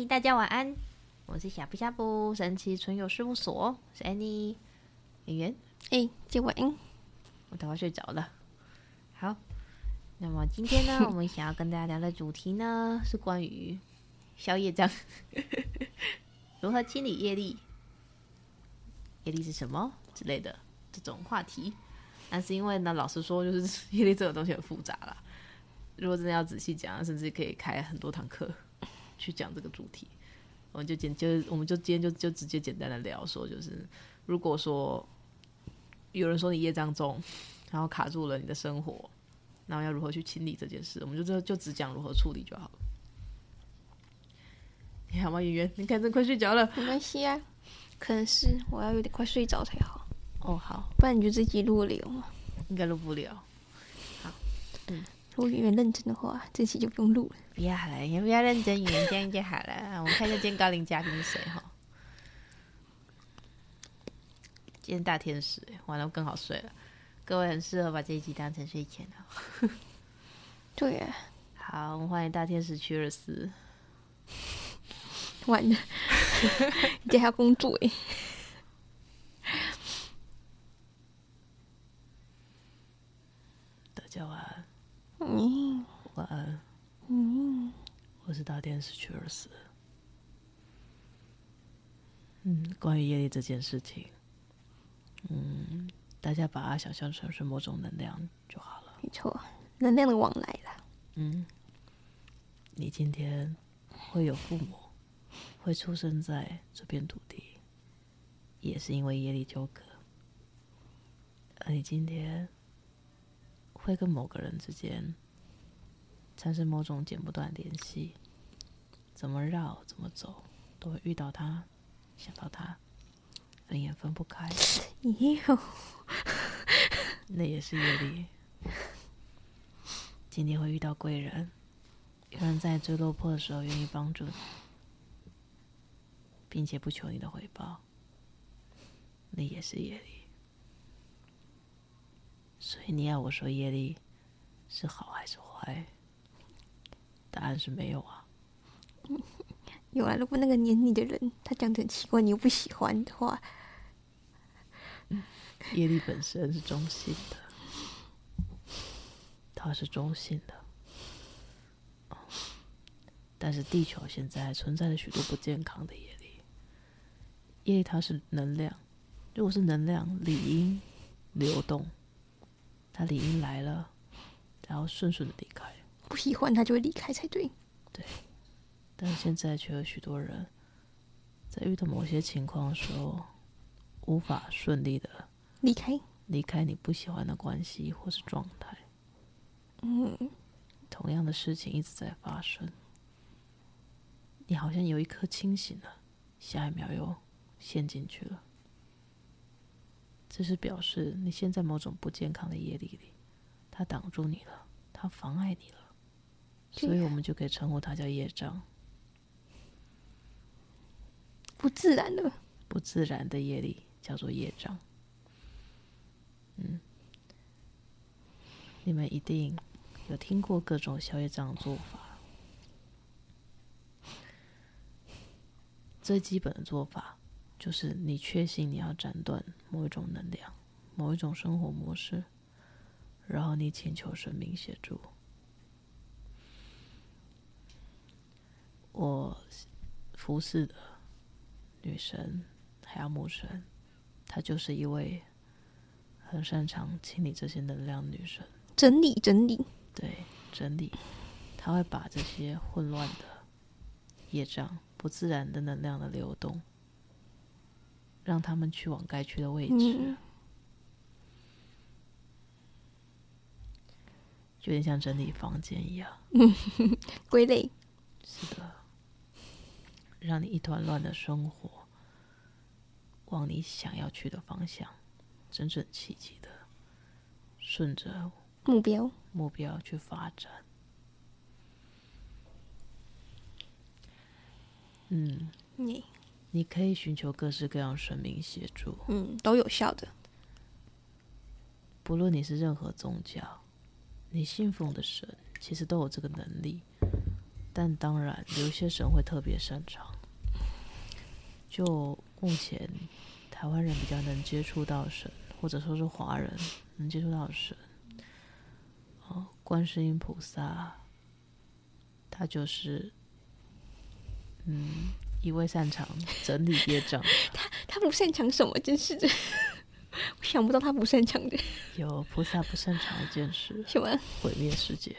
嗨，大家晚安，我是小布小布神奇存有事务所，是 Annie 演员。哎，今晚我等会睡着了。好，那么今天呢，我们想要跟大家聊的主题呢，是关于消业障，如何清理业力，业力是什么之类的这种话题。但是因为呢，老实说，就是 业力这种东西很复杂啦。如果真的要仔细讲，甚至可以开很多堂课去讲这个主题。我们就简就我们就今天就就直接简单的聊说，就是如果说有人说你业障重，然后卡住了你的生活，然后要如何去清理这件事，我们就就就只讲如何处理就好了。你好吗，圆圆？你看这快睡着了，没关系啊，可能是我要有点快睡着才好。哦，好，不然你就自己录了吗？应该录不了。如果圆圆认真的话，这期就不用录了。不要了，也不要认真，圆圆这样就好了。我们看一下今天高龄嘉宾是谁哈？今天大天使，完了更好睡了。各位很适合把这一集当成睡前的。对呀。好，我们欢迎大天使屈尔斯。完了，你还要工作哎。大家晚安。嗯，晚安。嗯，我是大天使屈尔斯。嗯，关于业力这件事情，嗯，大家把它想象成是某种能量就好了。没错，能量的往来了。嗯，你今天会有父母，会出生在这片土地，也是因为业力纠葛。而你今天。会跟某个人之间产生某种剪不断联系，怎么绕怎么走，都会遇到他，想到他，分也分不开。哟，那也是业力。今天会遇到贵人，有人在最落魄的时候愿意帮助你，并且不求你的回报，那也是业力。所以你要我说业力是好还是坏？答案是没有啊。有啊，如果那个黏你的人他讲的很奇怪，你又不喜欢的话，业力本身是中性的，它是中性的。但是地球现在存在着许多不健康的业力，业力它是能量，如果是能量，理应流动。它理应来了，然后顺顺的离开。不喜欢它就会离开才对。对，但现在却有许多人，在遇到某些情况的时候，无法顺利的离开，离开你不喜欢的关系或是状态。嗯，同样的事情一直在发生。你好像有一刻清醒了，下一秒又陷进去了。这是表示你现在某种不健康的业力里，它挡住你了，它妨碍你了，所以我们就可以称呼它叫业障，不自然的，不自然的业力叫做业障。嗯，你们一定有听过各种消业障的做法，最基本的做法。就是你确信你要斩断某一种能量、某一种生活模式，然后你请求神明协助。我服侍的女神海洋母神，她就是一位很擅长清理这些能量的女神。整理整理，对，整理，她会把这些混乱的业障、不自然的能量的流动。让他们去往该去的位置，嗯、有点像整理房间一样，归类。是的，让你一团乱的生活往你想要去的方向，整整齐齐的顺着目标目标去发展。嗯，你。你可以寻求各式各样神明协助，嗯，都有效的。不论你是任何宗教，你信奉的神其实都有这个能力，但当然有一些神会特别擅长。就目前台湾人比较能接触到神，或者说是华人能接触到神，哦，观世音菩萨，他就是，嗯，一位擅长整理业障。他他不擅长什么？真是的，我想不到他不擅长的。有菩萨不擅长一件事，什么？毁灭世界。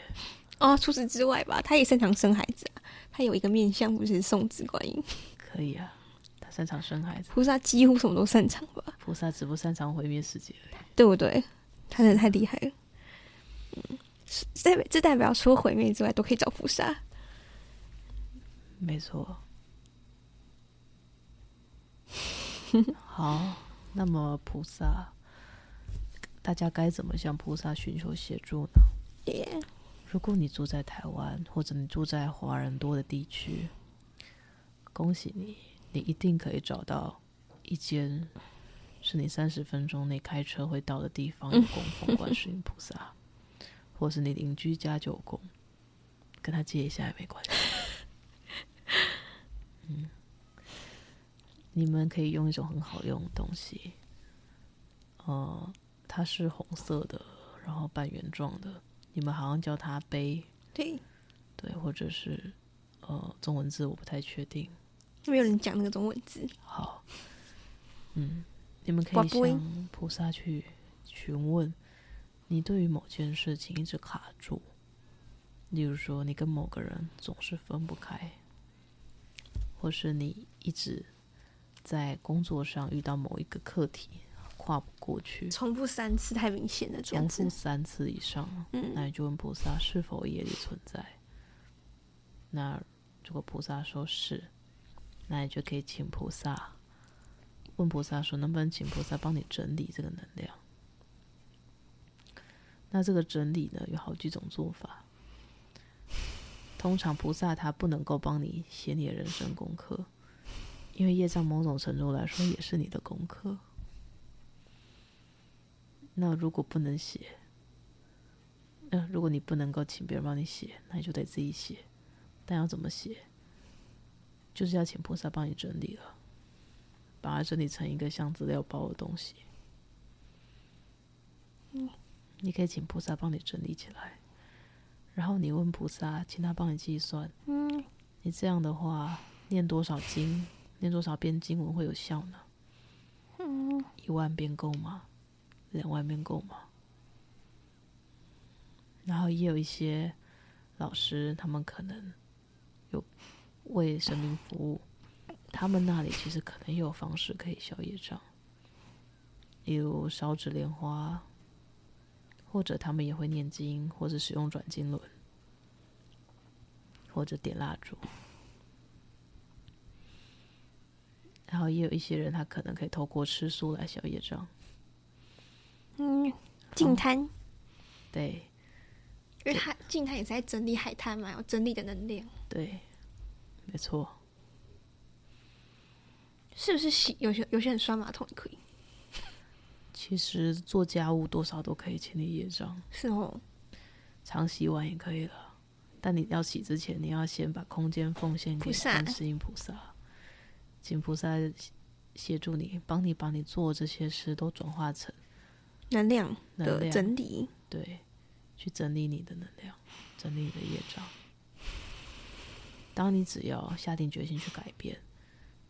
哦，除此之外吧，他也擅长生孩子啊。他有一个面相，不是送子观音。可以啊。擅长生孩子，菩萨几乎什么都擅长吧？菩萨只不擅长毁灭世界而已，对不对？他真的太厉害了。嗯，代表这代表除了毁灭之外都可以找菩萨。没错。好，那么菩萨，大家该怎么向菩萨寻求协助呢？Yeah. 如果你住在台湾，或者你住在华人多的地区，恭喜你。你一定可以找到一间是你三十分钟内开车会到的地方，有供奉观世音菩萨，或是你邻居家就有供，跟他借一下也没关系。嗯，你们可以用一种很好用的东西，呃，它是红色的，然后半圆状的，你们好像叫它杯，对，对，或者是呃，中文字我不太确定。没有人讲那个中文字。好，嗯，你们可以向菩萨去询问，你对于某件事情一直卡住，例如说你跟某个人总是分不开，或是你一直在工作上遇到某一个课题跨不过去，重复三次太明显了，重复三次以上，嗯，那你就问菩萨是否业力存在。那如果菩萨说是。那你就可以请菩萨问菩萨说，能不能请菩萨帮你整理这个能量？那这个整理呢，有好几种做法。通常菩萨他不能够帮你写你的人生功课，因为业障某种程度来说也是你的功课。那如果不能写，呃，如果你不能够请别人帮你写，那你就得自己写。但要怎么写？就是要请菩萨帮你整理了，把它整理成一个像资料包的东西。嗯，你可以请菩萨帮你整理起来，然后你问菩萨，请他帮你计算。嗯，你这样的话，念多少经，念多少遍经文会有效呢？嗯，一万遍够吗？两万遍够吗？然后也有一些老师，他们可能有。为神明服务，他们那里其实可能也有方式可以消业障，例如烧纸莲花，或者他们也会念经，或者使用转经轮，或者点蜡烛。然后也有一些人，他可能可以透过吃素来消业障。嗯，净滩。对，因为他净滩也是在整理海滩嘛，有整理的能量。对。没错，是不是洗有些有些人刷马桶也可以？其实做家务多少都可以清理业障，是哦。常洗碗也可以了，但你要洗之前，你要先把空间奉献给观世音菩萨，请菩萨协助你，帮你把你做这些事都转化成能量的整理，对，去整理你的能量，整理你的业障。当你只要下定决心去改变，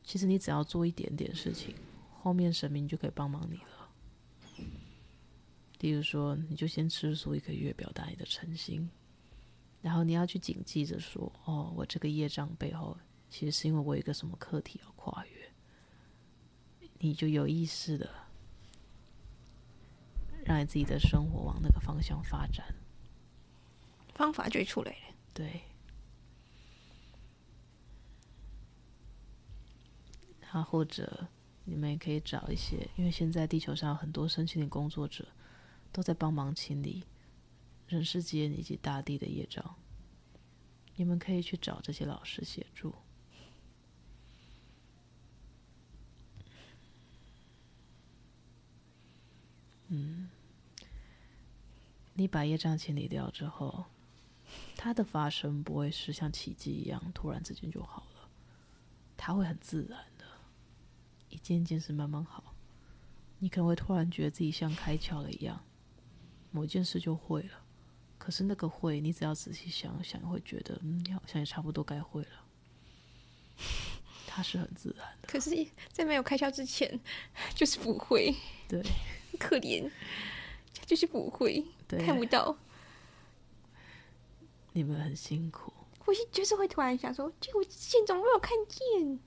其实你只要做一点点事情，后面神明就可以帮忙你了。例如说，你就先吃素一个月，表达你的诚心，然后你要去谨记着说：“哦，我这个业障背后，其实是因为我有一个什么课题要跨越。”你就有意识的让你自己的生活往那个方向发展，方法就出来了。对。啊，或者你们也可以找一些，因为现在地球上很多身心灵工作者都在帮忙清理人世间以及大地的业障，你们可以去找这些老师协助。嗯，你把业障清理掉之后，它的发生不会是像奇迹一样突然之间就好了，它会很自然，一件一件事慢慢好。你可能会突然觉得自己像开窍了一样，某件事就会了。可是那个会，你只要仔细想想，会觉得嗯，你好像也差不多该会了。它是很自然的。可是，在没有开窍之前，就是不会。对，可怜，就是不会，对，看不到。你们很辛苦，我是就是会突然想说，这我之前怎么没有看见？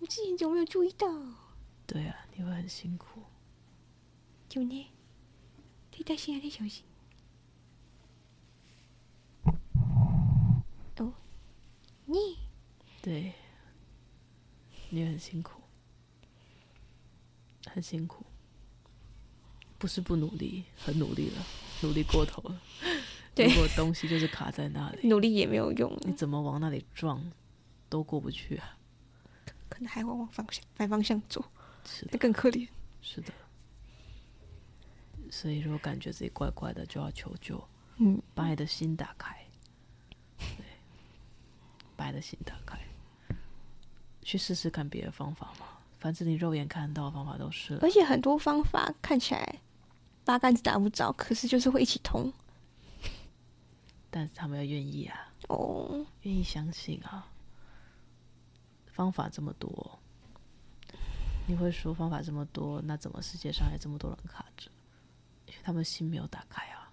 我之前怎么没有注意到？对啊，你会很辛苦。就呢，替代心还得小心。哦，你对，你很辛苦，很辛苦，不是不努力，很努力了，努力过头了。如果东西就是卡在那里，努力也没有用。你怎么往那里撞，都过不去啊！可能还会往方向反方向走，是的，那更可怜。是的。所以，如果感觉自己怪怪的，就要求救。嗯，把你的心打开。对，把你的心打开，去试试看别的方法嘛。反正你肉眼看到的方法都是。而且很多方法看起来八竿子打不着，可是就是会一起通。但是他们要愿意啊，哦，愿意相信啊。方法这么多，你会说方法这么多，那怎么世界上还这么多人卡着？因为他们心没有打开啊。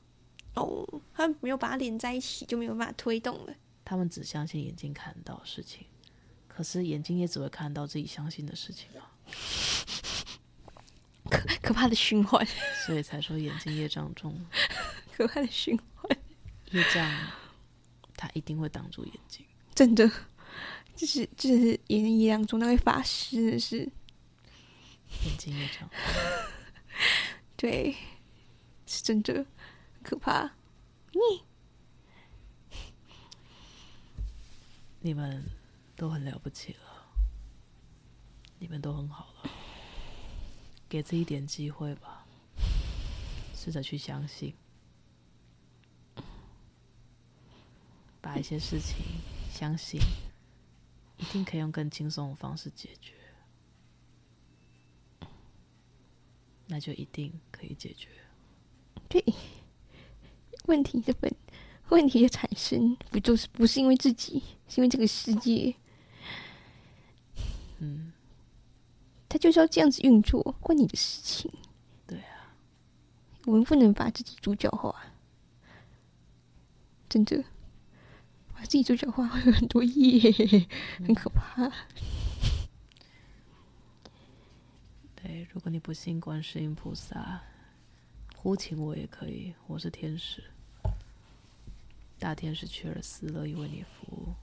哦，他没有把它连在一起，就没有办法推动了。他们只相信眼睛看到的事情，可是眼睛也只会看到自己相信的事情啊。可可怕的循环，所以才说眼睛业障重，可怕的循环。业障，他一定会挡住眼睛。真的，就是就是眼睛业障重，那位法师是眼睛也长，对，是真的可怕。你你们都很了不起了，你们都很好了，给自己一点机会吧，试着去相信。把一些事情相信，一定可以用更轻松的方式解决，那就一定可以解决。对，问题的本，问题的产生，不就是不是因为自己，是因为这个世界。嗯，他就是要这样子运作，关你的事情。对啊，我们不能把自己主角化，真的。把自己主角化会有很多业，很可怕。对，如果你不信观世音菩萨，呼请我也可以，我是天使，大天使屈尔斯乐意为你服务，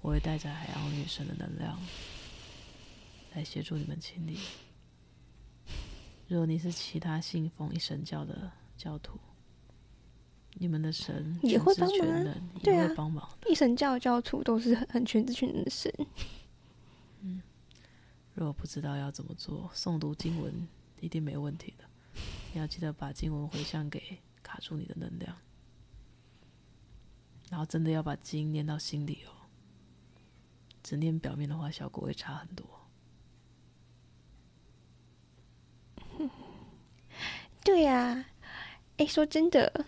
我会带着海洋女神的能量来协助你们清理。如果你是其他信奉一神教的教徒。你们的神也会帮忙，对啊，帮忙。一神教教徒都是很 很全知全能的神。嗯，如果不知道要怎么做，诵读经文一定没问题的。你要记得把经文回向给卡住你的能量，然后真的要把经念到心里哦。只念表面的话，效果会差很多。对呀，哎，说真的。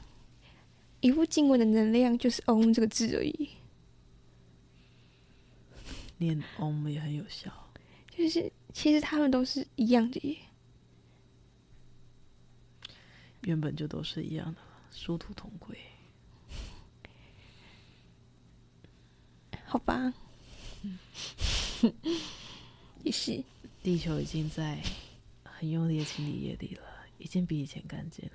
一部经文的能量就是“嗡”这个字而已，念“嗡”也很有效。就是其实他们都是一样的耶，原本就都是一样的，殊途同归。好吧，嗯，也是。地球已经在很用力的清理业力了，已经比以前干净了。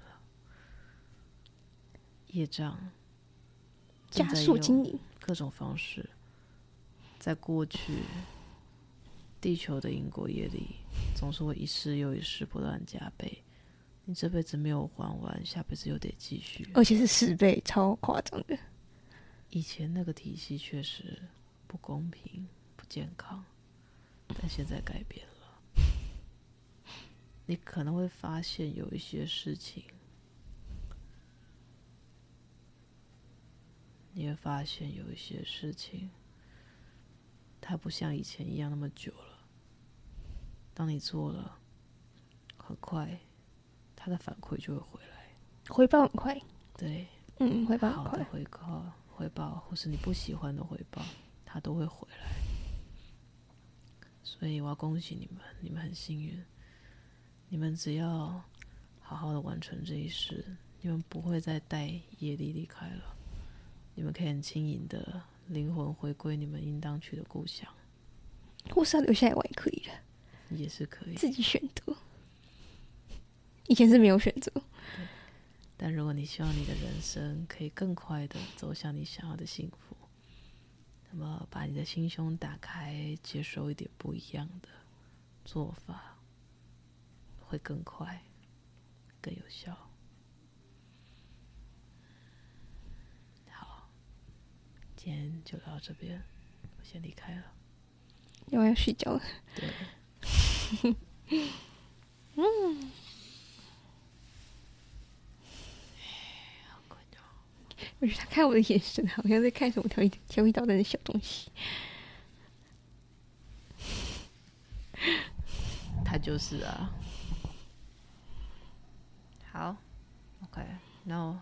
业障加速经营各种方式，在过去，地球的因果业力总是会一世又一世不断加倍。你这辈子没有还完，下辈子又得继续，而且是十倍，超夸张的。以前那个体系确实不公平、不健康，但现在改变了。你可能会发现有一些事情。你会发现有一些事情，它不像以前一样那么久了。当你做了，很快，它的反馈就会回来，回报很快。对，嗯，回报很快。好的回报，回报，或是你不喜欢的回报，它都会回来。所以我要恭喜你们，你们很幸运，你们只要好好的完成这一世，你们不会再带业力离开了，你们可以很轻盈的灵魂回归你们应当去的故乡，或是要留下来玩也可以的。也是可以自己选择，以前是没有选择。但如果你希望你的人生可以更快的走向你想要的幸福，那么把你的心胸打开，接受一点不一样的做法，会更快、更有效。好，今天就聊到这边，我先离开了，因为要睡觉了。对。嗯，好困哦。我觉得他看我的眼神，好像在看什么调皮调皮捣蛋的小东西。他就是啊。好，OK，然后，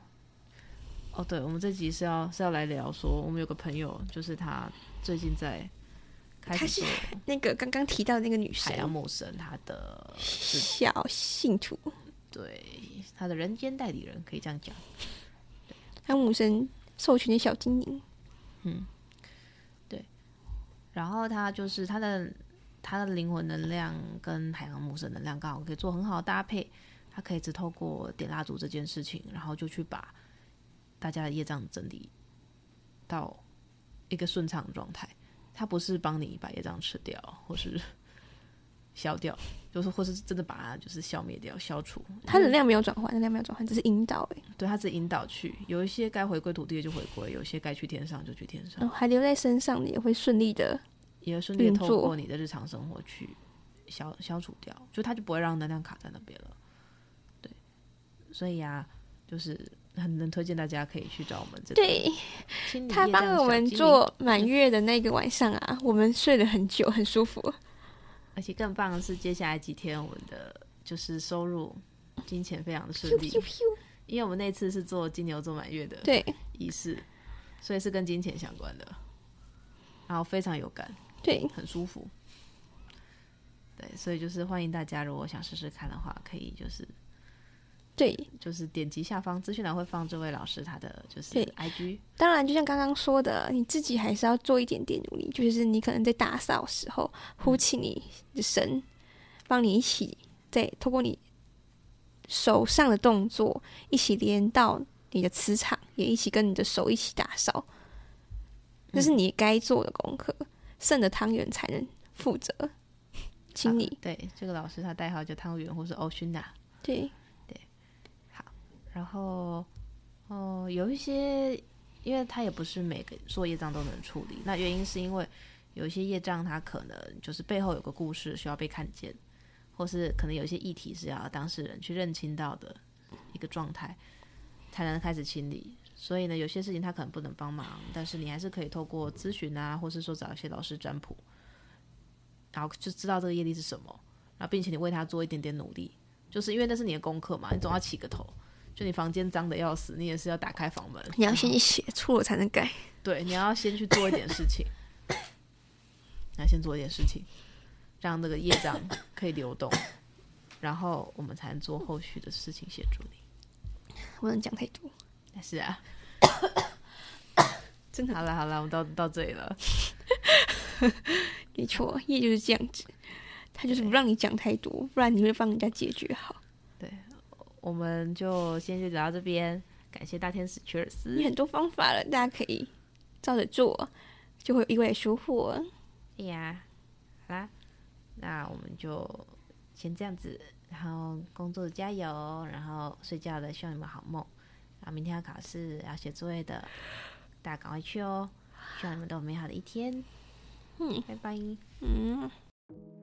哦，对，我们这集是要是要来聊说，我们有个朋友，就是他最近在。他是 那个刚刚提到的那个女生，海洋母神，他的小信徒，对，他的人间代理人，可以这样讲。海洋母神授权的小精灵，嗯，对。然后他就是他的他的灵魂能量跟海洋母神能量刚好可以做很好的搭配，他可以只透过点蜡烛这件事情，然后就去把大家的业障整理到一个顺畅的状态。它不是帮你把业障吃掉，或是 消掉，就是或是真的把它就是消灭掉、消除。它能量没有转换，能量没有转换，只是引导。哎，对，他只是引导去，有一些该回归土地的就回归，有些该去天上就去天上。哦，还留在身上你也会顺利的，也会顺利的透过你的日常生活去消消除掉，就它就不会让能量卡在那边了。对，所以呀，就是。很能推荐大家可以去找我们这个。对，他帮我们做满月的那个晚上啊，我们睡了很久，很舒服。而且更棒的是，接下来几天我们的就是收入、金钱非常的顺利。因为我们那次是做金牛座满月的对仪式，所以是跟金钱相关的，然后非常有感，对，很舒服。对，所以就是欢迎大家，如果想试试看的话，可以就是。对，就是点击下方资讯栏会放这位老师他的就是 IG。当然，就像刚刚说的，你自己还是要做一点点努力。就是你可能在打扫时候，呼气你的神帮你一起，在透过你手上的动作，一起连到你的磁场，也一起跟你的手一起打扫。这是你该做的功课，剩的汤圆才能负责清理。对，这个老师他代号叫汤圆，或是欧勋娜。对。然后，哦，有一些，因为他也不是每个做业障都能处理。那原因是因为有一些业障，它可能就是背后有个故事需要被看见，或是可能有一些议题是要当事人去认清到的一个状态，才能开始清理。所以呢，有些事情他可能不能帮忙，但是你还是可以透过咨询啊，或是说找一些老师占卜，然后就知道这个业力是什么，然后并且你为他做一点点努力，就是因为那是你的功课嘛，你总要起个头。就你房间脏的要死，你也是要打开房门。你要先写错了才能改。对，你要先去做一点事情，你要先做一点事情，让那个业障可以流动，然后我们才能做后续的事情协助你。不能讲太多。是啊，真的。好了好了，我们到到这里了。没错，业就是这样子，他就是不让你讲太多，不然你会帮人家解决好。我们就先就聊到这边，感谢大天使屈尔斯。有很多方法了，大家可以照着做，就会意外收获。对呀，好啦，那我们就先这样子，然后工作加油，然后睡觉的，希望你们好梦。然后明天要考试，要写作业的，大家赶快去哦！希望你们都有美好的一天。嗯，拜拜。嗯。嗯